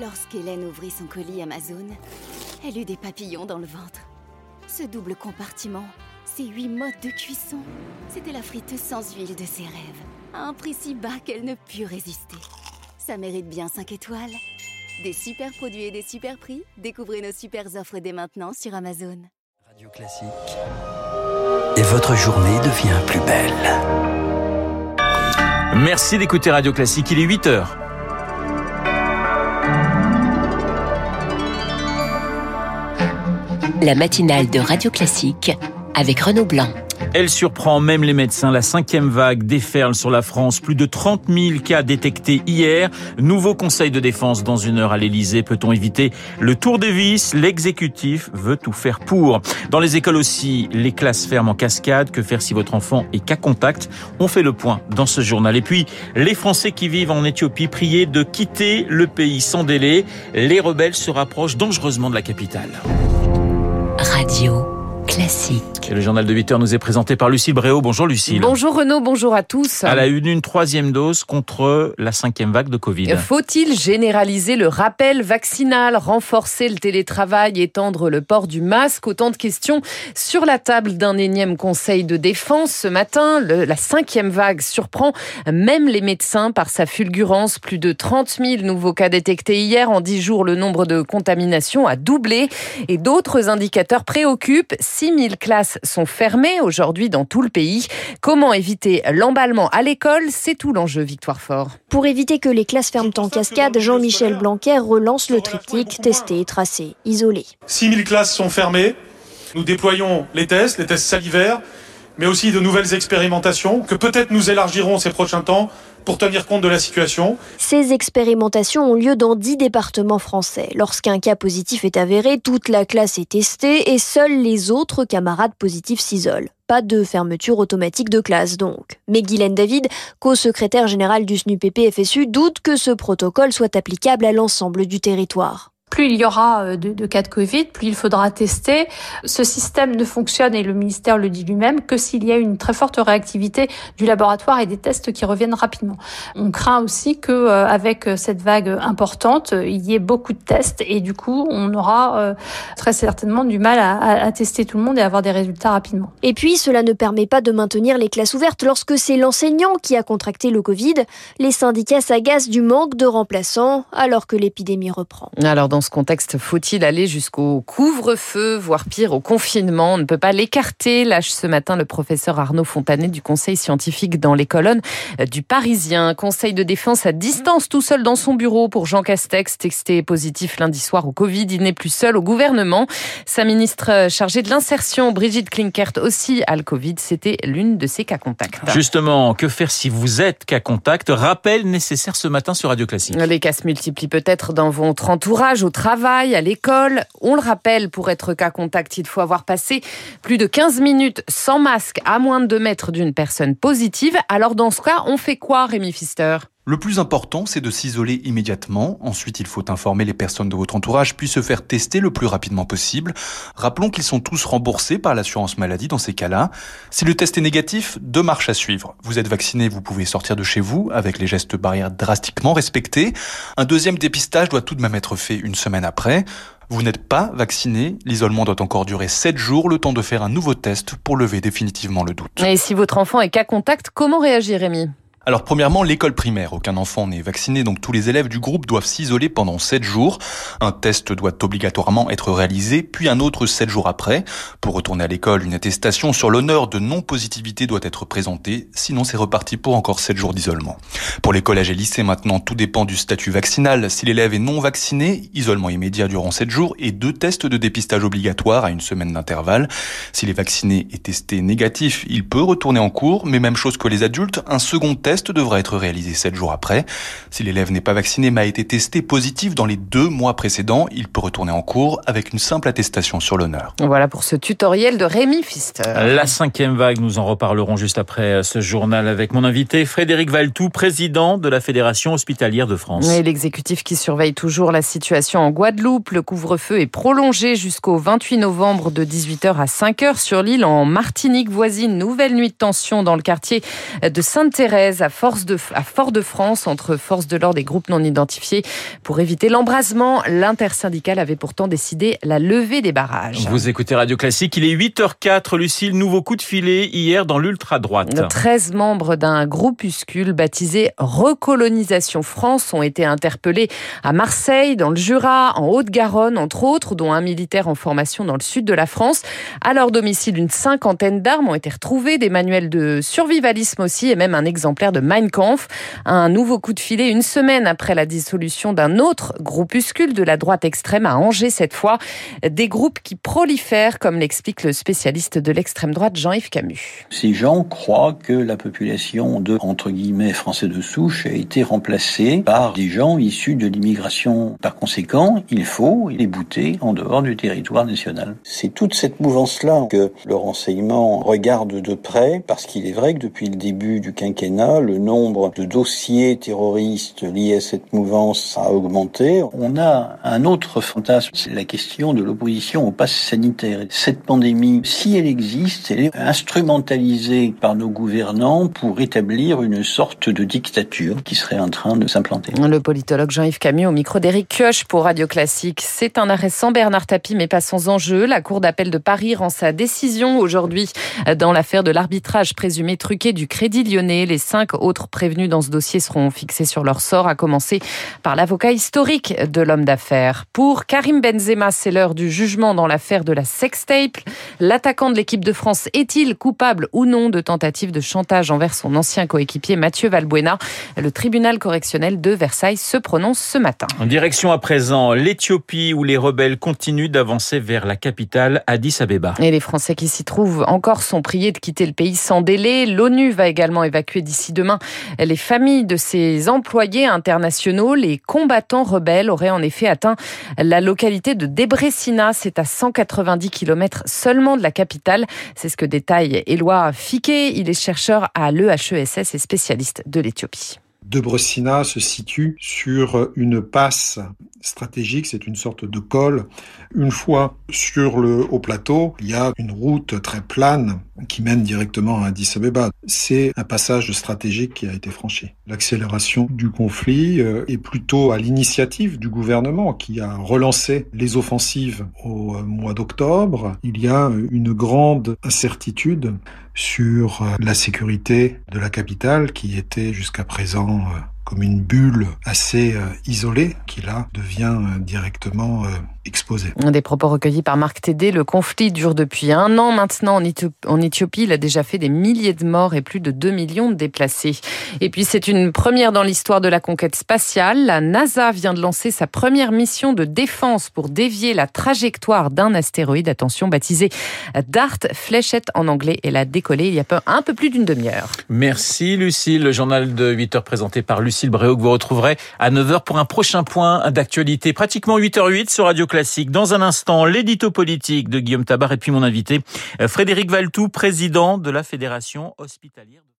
Lorsqu'Hélène ouvrit son colis Amazon, elle eut des papillons dans le ventre. Ce double compartiment, ces huit modes de cuisson, c'était la friteuse sans huile de ses rêves, à un prix si bas qu'elle ne put résister. Ça mérite bien 5 étoiles. Des super produits et des super prix, découvrez nos super offres dès maintenant sur Amazon. Radio Classique. Et votre journée devient plus belle. Merci d'écouter Radio Classique, il est 8 heures. La matinale de Radio Classique avec Renaud Blanc. Elle surprend même les médecins. La cinquième vague déferle sur la France. Plus de 30 000 cas détectés hier. Nouveau conseil de défense dans une heure à l'Elysée. Peut-on éviter le tour des vis L'exécutif veut tout faire pour. Dans les écoles aussi, les classes ferment en cascade. Que faire si votre enfant est cas contact? On fait le point dans ce journal. Et puis, les Français qui vivent en Éthiopie priés de quitter le pays sans délai. Les rebelles se rapprochent dangereusement de la capitale. Radio classique. le journal de 8 heures nous est présenté par Lucille Bréau. Bonjour Lucille. Bonjour Renaud, bonjour à tous. À la une, une troisième dose contre la cinquième vague de Covid. Faut-il généraliser le rappel vaccinal, renforcer le télétravail, étendre le port du masque? Autant de questions sur la table d'un énième conseil de défense ce matin. la cinquième vague surprend même les médecins par sa fulgurance. Plus de 30 000 nouveaux cas détectés hier. En 10 jours, le nombre de contaminations a doublé et d'autres indicateurs préoccupent. 6000 classes sont fermées aujourd'hui dans tout le pays. Comment éviter l'emballement à l'école? C'est tout l'enjeu, Victoire Fort. Pour éviter que les classes ferment en cascade, Jean-Michel Blanquer relance le triptyque tester, tracer, isoler. 6000 classes sont fermées. Nous déployons les tests, les tests salivaires, mais aussi de nouvelles expérimentations que peut-être nous élargirons ces prochains temps pour tenir compte de la situation. Ces expérimentations ont lieu dans dix départements français. Lorsqu'un cas positif est avéré, toute la classe est testée et seuls les autres camarades positifs s'isolent. Pas de fermeture automatique de classe donc. Mais Guylaine David, co-secrétaire générale du SNUPP-FSU, doute que ce protocole soit applicable à l'ensemble du territoire plus il y aura euh, de, cas de Covid, plus il faudra tester. Ce système ne fonctionne, et le ministère le dit lui-même, que s'il y a une très forte réactivité du laboratoire et des tests qui reviennent rapidement. On craint aussi que euh, avec cette vague importante, il y ait beaucoup de tests et du coup, on aura euh, très certainement du mal à, à tester tout le monde et avoir des résultats rapidement. Et puis, cela ne permet pas de maintenir les classes ouvertes lorsque c'est l'enseignant qui a contracté le Covid. Les syndicats s'agacent du manque de remplaçants alors que l'épidémie reprend. Alors, dans ce contexte, faut-il aller jusqu'au couvre-feu, voire pire, au confinement? On ne peut pas l'écarter, lâche ce matin le professeur Arnaud Fontanet du Conseil scientifique dans les colonnes du Parisien. Conseil de défense à distance, tout seul dans son bureau pour Jean Castex, texté positif lundi soir au Covid. Il n'est plus seul au gouvernement. Sa ministre chargée de l'insertion, Brigitte Klinkert, aussi a le Covid. C'était l'une de ses cas contacts. Justement, que faire si vous êtes cas contact? Rappel nécessaire ce matin sur Radio Classique. Les cas se multiplient peut-être dans votre entourage au travail, à l'école. On le rappelle, pour être cas contact, il faut avoir passé plus de 15 minutes sans masque à moins de 2 mètres d'une personne positive. Alors dans ce cas, on fait quoi, Rémi Pfister? Le plus important, c'est de s'isoler immédiatement. Ensuite, il faut informer les personnes de votre entourage, puis se faire tester le plus rapidement possible. Rappelons qu'ils sont tous remboursés par l'assurance maladie dans ces cas-là. Si le test est négatif, deux marches à suivre. Vous êtes vacciné, vous pouvez sortir de chez vous avec les gestes barrières drastiquement respectés. Un deuxième dépistage doit tout de même être fait une semaine après. Vous n'êtes pas vacciné, l'isolement doit encore durer 7 jours, le temps de faire un nouveau test pour lever définitivement le doute. Et si votre enfant est cas contact, comment réagir Rémi? Alors premièrement, l'école primaire. Aucun enfant n'est vacciné, donc tous les élèves du groupe doivent s'isoler pendant 7 jours. Un test doit obligatoirement être réalisé, puis un autre 7 jours après. Pour retourner à l'école, une attestation sur l'honneur de non-positivité doit être présentée, sinon c'est reparti pour encore 7 jours d'isolement. Pour les collèges et lycées maintenant, tout dépend du statut vaccinal. Si l'élève est non vacciné, isolement immédiat durant 7 jours et deux tests de dépistage obligatoires à une semaine d'intervalle. S'il est vacciné et testé négatif, il peut retourner en cours, mais même chose que les adultes, un second test test devra être réalisé 7 jours après. Si l'élève n'est pas vacciné mais a été testé positif dans les deux mois précédents, il peut retourner en cours avec une simple attestation sur l'honneur. Voilà pour ce tutoriel de Rémi Pfister. La cinquième vague, nous en reparlerons juste après ce journal avec mon invité Frédéric Valtou, président de la Fédération hospitalière de France. Et l'exécutif qui surveille toujours la situation en Guadeloupe. Le couvre-feu est prolongé jusqu'au 28 novembre de 18h à 5h sur l'île en Martinique voisine. Nouvelle nuit de tension dans le quartier de Sainte-Thérèse à, force de, à Fort-de-France entre forces de l'ordre et groupes non identifiés pour éviter l'embrasement. L'intersyndicale avait pourtant décidé la levée des barrages. Vous écoutez Radio Classique, il est 8h04. Lucille, nouveau coup de filet hier dans l'ultra-droite. 13 membres d'un groupuscule baptisé Recolonisation France ont été interpellés à Marseille, dans le Jura, en Haute-Garonne, entre autres, dont un militaire en formation dans le sud de la France. À leur domicile, une cinquantaine d'armes ont été retrouvées, des manuels de survivalisme aussi, et même un exemplaire de Mein Kampf. Un nouveau coup de filet une semaine après la dissolution d'un autre groupuscule de la droite extrême à Angers cette fois. Des groupes qui prolifèrent, comme l'explique le spécialiste de l'extrême droite Jean-Yves Camus. Ces gens croient que la population de, entre guillemets, français de souche a été remplacée par des gens issus de l'immigration. Par conséquent, il faut les bouter en dehors du territoire national. C'est toute cette mouvance-là que le renseignement regarde de près, parce qu'il est vrai que depuis le début du quinquennat, le nombre de dossiers terroristes liés à cette mouvance a augmenté. On a un autre fantasme, c'est la question de l'opposition au pass sanitaire. Cette pandémie, si elle existe, elle est instrumentalisée par nos gouvernants pour établir une sorte de dictature qui serait en train de s'implanter. Le politologue Jean-Yves Camus au micro d'Éric Kioch pour Radio Classique. C'est un arrêt sans Bernard Tapie mais pas sans enjeu. La Cour d'appel de Paris rend sa décision aujourd'hui dans l'affaire de l'arbitrage présumé truqué du Crédit Lyonnais. Les cinq autres prévenus dans ce dossier seront fixés sur leur sort, à commencer par l'avocat historique de l'homme d'affaires. Pour Karim Benzema, c'est l'heure du jugement dans l'affaire de la sextape. L'attaquant de l'équipe de France est-il coupable ou non de tentative de chantage envers son ancien coéquipier Mathieu Valbuena? Le tribunal correctionnel de Versailles se prononce ce matin. En direction à présent l'Éthiopie où les rebelles continuent d'avancer vers la capitale Addis Abeba. Et les Français qui s'y trouvent encore sont priés de quitter le pays sans délai. L'ONU va également évacuer d'ici demain les familles de ses employés internationaux. Les combattants rebelles auraient en effet atteint la localité de Debrecina. C'est à 190 km seulement de la capitale. C'est ce que détaille Éloi Fiquet. Il est chercheur à l'EHESS et spécialiste de l'Éthiopie. Debrecina se situe sur une passe stratégique, c'est une sorte de col. Une fois sur le haut plateau, il y a une route très plane qui mène directement à Addis Abeba. C'est un passage stratégique qui a été franchi. L'accélération du conflit euh, est plutôt à l'initiative du gouvernement qui a relancé les offensives au mois d'octobre. Il y a une grande incertitude sur euh, la sécurité de la capitale qui était jusqu'à présent euh, comme une bulle assez isolée qui là devient directement exposé. Des propos recueillis par Marc Tédé. Le conflit dure depuis un an maintenant en Éthiopie. Il a déjà fait des milliers de morts et plus de 2 millions de déplacés. Et puis c'est une première dans l'histoire de la conquête spatiale. La NASA vient de lancer sa première mission de défense pour dévier la trajectoire d'un astéroïde. Attention, baptisé DART, fléchette en anglais. Elle a décollé il y a un peu plus d'une demi-heure. Merci Lucille. Le journal de 8 heures présenté par Lucille Bréau que vous retrouverez à 9 h pour un prochain point d'actualité. Pratiquement 8h08 sur Radio classique. Dans un instant, l'édito politique de Guillaume Tabar et puis mon invité, Frédéric Valtou, président de la Fédération hospitalière.